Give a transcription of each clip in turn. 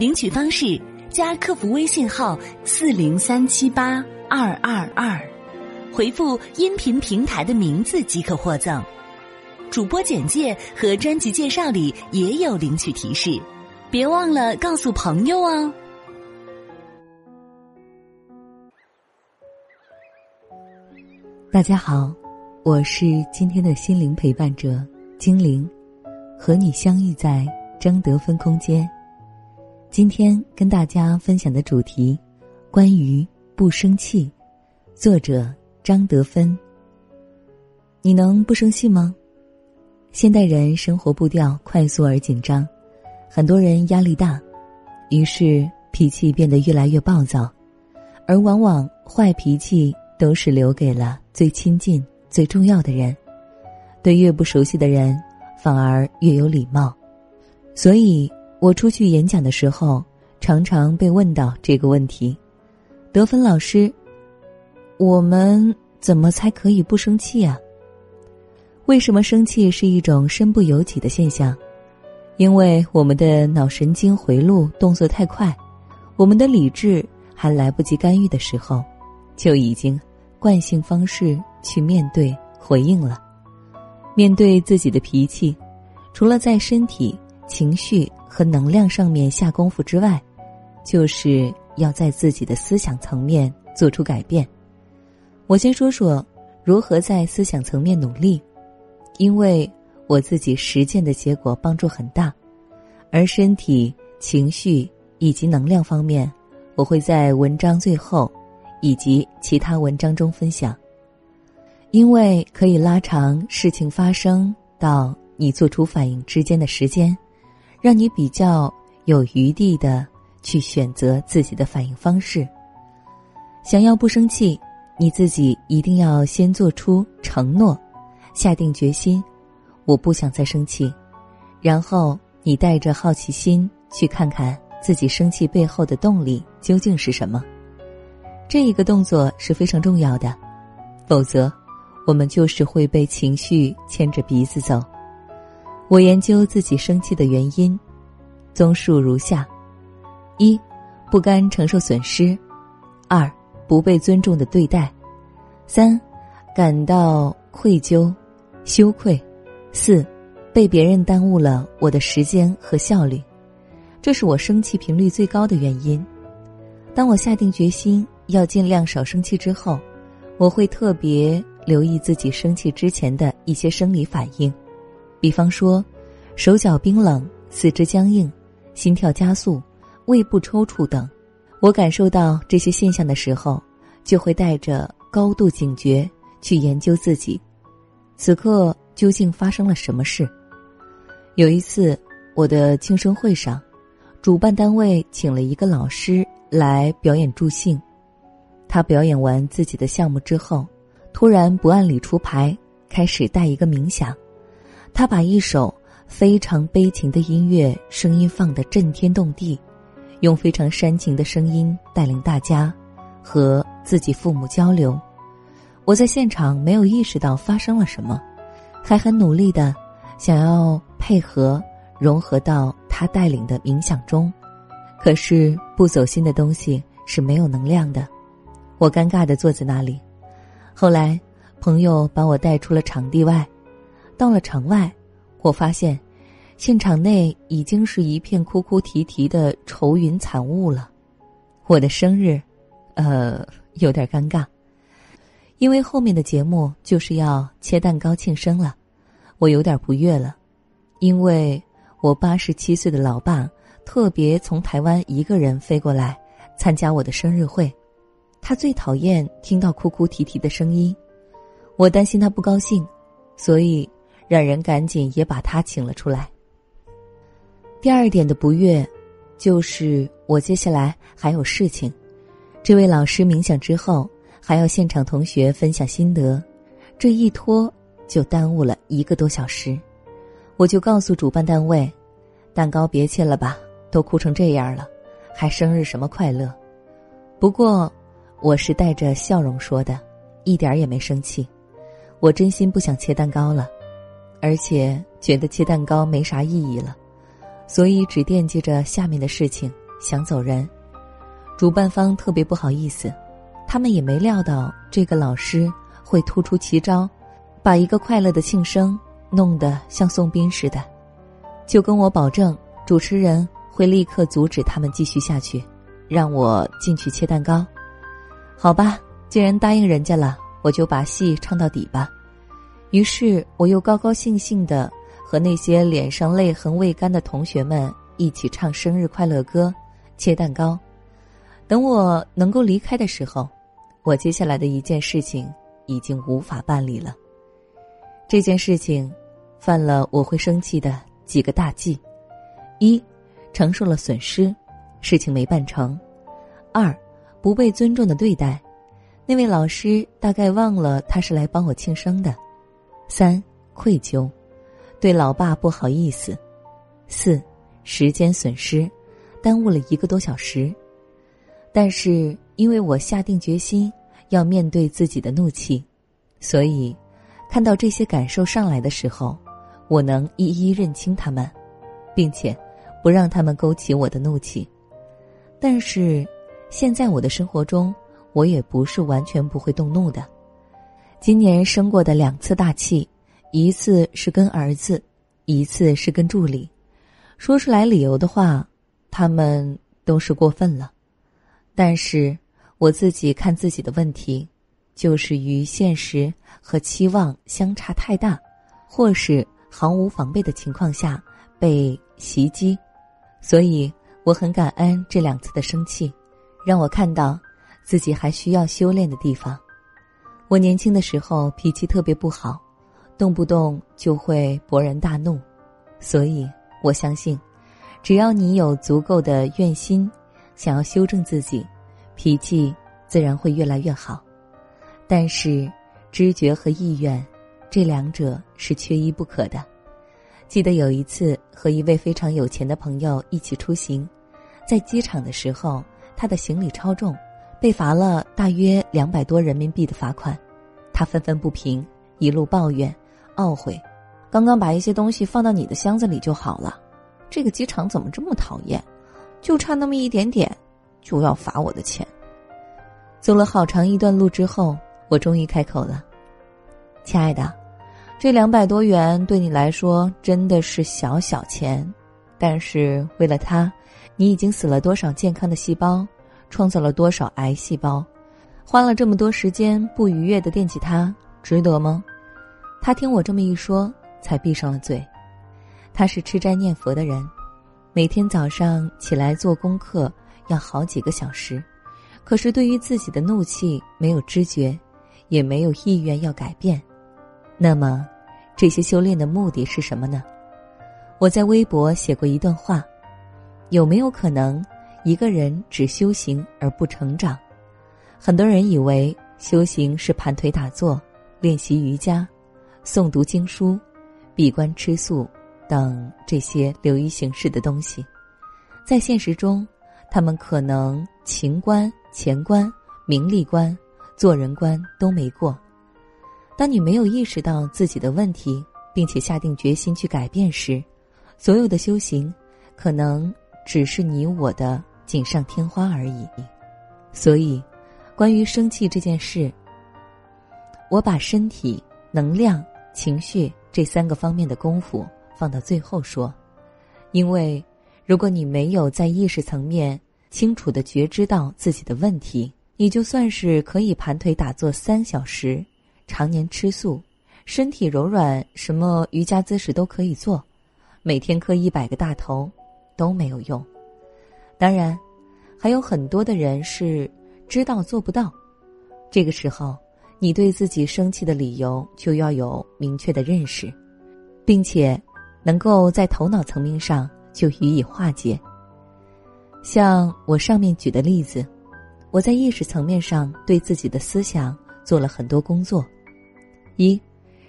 领取方式：加客服微信号四零三七八二二二，回复音频平台的名字即可获赠。主播简介和专辑介绍里也有领取提示，别忘了告诉朋友哦。大家好，我是今天的心灵陪伴者精灵，和你相遇在张德芬空间。今天跟大家分享的主题，关于不生气，作者张德芬。你能不生气吗？现代人生活步调快速而紧张，很多人压力大，于是脾气变得越来越暴躁，而往往坏脾气都是留给了最亲近、最重要的人，对越不熟悉的人反而越有礼貌，所以。我出去演讲的时候，常常被问到这个问题：“得分老师，我们怎么才可以不生气啊？为什么生气是一种身不由己的现象？因为我们的脑神经回路动作太快，我们的理智还来不及干预的时候，就已经惯性方式去面对回应了。面对自己的脾气，除了在身体、情绪。”和能量上面下功夫之外，就是要在自己的思想层面做出改变。我先说说如何在思想层面努力，因为我自己实践的结果帮助很大，而身体、情绪以及能量方面，我会在文章最后以及其他文章中分享，因为可以拉长事情发生到你做出反应之间的时间。让你比较有余地的去选择自己的反应方式。想要不生气，你自己一定要先做出承诺，下定决心，我不想再生气。然后你带着好奇心去看看自己生气背后的动力究竟是什么。这一个动作是非常重要的，否则我们就是会被情绪牵着鼻子走。我研究自己生气的原因，综述如下：一、不甘承受损失；二、不被尊重的对待；三、感到愧疚、羞愧；四、被别人耽误了我的时间和效率。这是我生气频率最高的原因。当我下定决心要尽量少生气之后，我会特别留意自己生气之前的一些生理反应。比方说，手脚冰冷、四肢僵硬、心跳加速、胃部抽搐等，我感受到这些现象的时候，就会带着高度警觉去研究自己，此刻究竟发生了什么事。有一次，我的庆生会上，主办单位请了一个老师来表演助兴，他表演完自己的项目之后，突然不按理出牌，开始带一个冥想。他把一首非常悲情的音乐声音放得震天动地，用非常煽情的声音带领大家和自己父母交流。我在现场没有意识到发生了什么，还很努力的想要配合融合到他带领的冥想中，可是不走心的东西是没有能量的。我尴尬的坐在那里。后来朋友把我带出了场地外。到了场外，我发现，现场内已经是一片哭哭啼啼的愁云惨雾了。我的生日，呃，有点尴尬，因为后面的节目就是要切蛋糕庆生了，我有点不悦了，因为我八十七岁的老爸特别从台湾一个人飞过来参加我的生日会，他最讨厌听到哭哭啼啼的声音，我担心他不高兴，所以。让人赶紧也把他请了出来。第二点的不悦，就是我接下来还有事情。这位老师冥想之后，还要现场同学分享心得，这一拖就耽误了一个多小时。我就告诉主办单位，蛋糕别切了吧，都哭成这样了，还生日什么快乐？不过，我是带着笑容说的，一点也没生气。我真心不想切蛋糕了，而且觉得切蛋糕没啥意义了，所以只惦记着下面的事情，想走人。主办方特别不好意思，他们也没料到这个老师会突出奇招，把一个快乐的庆生弄得像送宾似的，就跟我保证，主持人会立刻阻止他们继续下去，让我进去切蛋糕。好吧，既然答应人家了。我就把戏唱到底吧，于是我又高高兴兴的和那些脸上泪痕未干的同学们一起唱生日快乐歌，切蛋糕。等我能够离开的时候，我接下来的一件事情已经无法办理了。这件事情，犯了我会生气的几个大忌：一，承受了损失，事情没办成；二，不被尊重的对待。那位老师大概忘了他是来帮我庆生的。三愧疚，对老爸不好意思。四时间损失，耽误了一个多小时。但是因为我下定决心要面对自己的怒气，所以看到这些感受上来的时候，我能一一认清他们，并且不让他们勾起我的怒气。但是现在我的生活中。我也不是完全不会动怒的。今年生过的两次大气，一次是跟儿子，一次是跟助理。说出来理由的话，他们都是过分了。但是我自己看自己的问题，就是与现实和期望相差太大，或是毫无防备的情况下被袭击。所以我很感恩这两次的生气，让我看到。自己还需要修炼的地方。我年轻的时候脾气特别不好，动不动就会勃然大怒，所以我相信，只要你有足够的愿心，想要修正自己，脾气自然会越来越好。但是，知觉和意愿，这两者是缺一不可的。记得有一次和一位非常有钱的朋友一起出行，在机场的时候，他的行李超重。被罚了大约两百多人民币的罚款，他愤愤不平，一路抱怨、懊悔。刚刚把一些东西放到你的箱子里就好了，这个机场怎么这么讨厌？就差那么一点点，就要罚我的钱。走了好长一段路之后，我终于开口了：“亲爱的，这两百多元对你来说真的是小小钱，但是为了他，你已经死了多少健康的细胞？”创造了多少癌细胞？花了这么多时间不愉悦的惦记他，值得吗？他听我这么一说，才闭上了嘴。他是吃斋念佛的人，每天早上起来做功课要好几个小时，可是对于自己的怒气没有知觉，也没有意愿要改变。那么，这些修炼的目的是什么呢？我在微博写过一段话：有没有可能？一个人只修行而不成长，很多人以为修行是盘腿打坐、练习瑜伽、诵读经书、闭关吃素等这些流于形式的东西。在现实中，他们可能情关、钱关、名利关、做人关都没过。当你没有意识到自己的问题，并且下定决心去改变时，所有的修行可能只是你我的。锦上添花而已，所以，关于生气这件事，我把身体、能量、情绪这三个方面的功夫放到最后说，因为，如果你没有在意识层面清楚的觉知到自己的问题，你就算是可以盘腿打坐三小时，常年吃素，身体柔软，什么瑜伽姿势都可以做，每天磕一百个大头，都没有用。当然，还有很多的人是知道做不到。这个时候，你对自己生气的理由就要有明确的认识，并且能够在头脑层面上就予以化解。像我上面举的例子，我在意识层面上对自己的思想做了很多工作。一，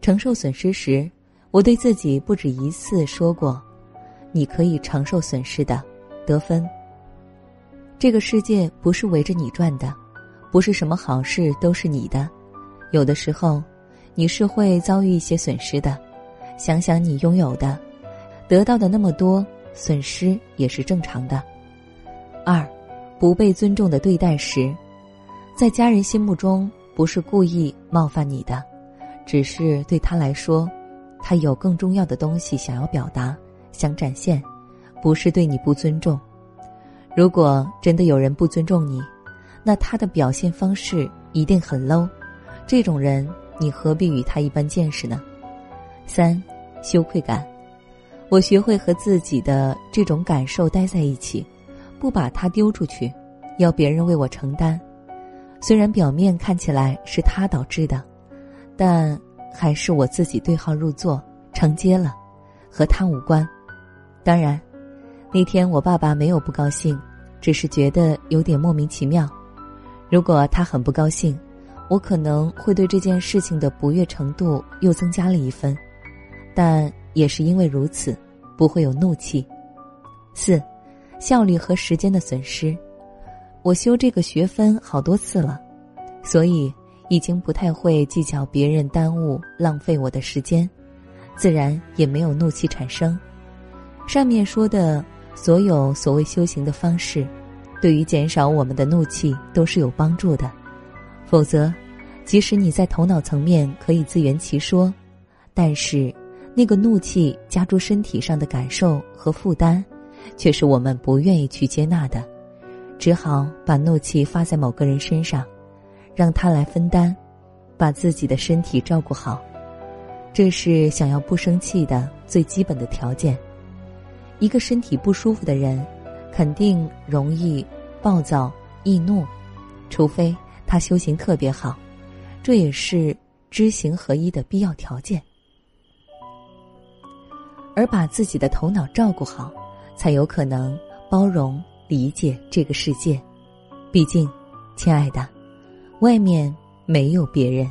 承受损失时，我对自己不止一次说过：“你可以承受损失的，得分。”这个世界不是围着你转的，不是什么好事都是你的，有的时候，你是会遭遇一些损失的。想想你拥有的，得到的那么多，损失也是正常的。二，不被尊重的对待时，在家人心目中不是故意冒犯你的，只是对他来说，他有更重要的东西想要表达、想展现，不是对你不尊重。如果真的有人不尊重你，那他的表现方式一定很 low。这种人，你何必与他一般见识呢？三，羞愧感。我学会和自己的这种感受待在一起，不把它丢出去，要别人为我承担。虽然表面看起来是他导致的，但还是我自己对号入座承接了，和他无关。当然。那天我爸爸没有不高兴，只是觉得有点莫名其妙。如果他很不高兴，我可能会对这件事情的不悦程度又增加了一分，但也是因为如此，不会有怒气。四，效率和时间的损失。我修这个学分好多次了，所以已经不太会计较别人耽误浪费我的时间，自然也没有怒气产生。上面说的。所有所谓修行的方式，对于减少我们的怒气都是有帮助的。否则，即使你在头脑层面可以自圆其说，但是那个怒气加诸身体上的感受和负担，却是我们不愿意去接纳的。只好把怒气发在某个人身上，让他来分担，把自己的身体照顾好。这是想要不生气的最基本的条件。一个身体不舒服的人，肯定容易暴躁易怒，除非他修行特别好，这也是知行合一的必要条件。而把自己的头脑照顾好，才有可能包容理解这个世界。毕竟，亲爱的，外面没有别人。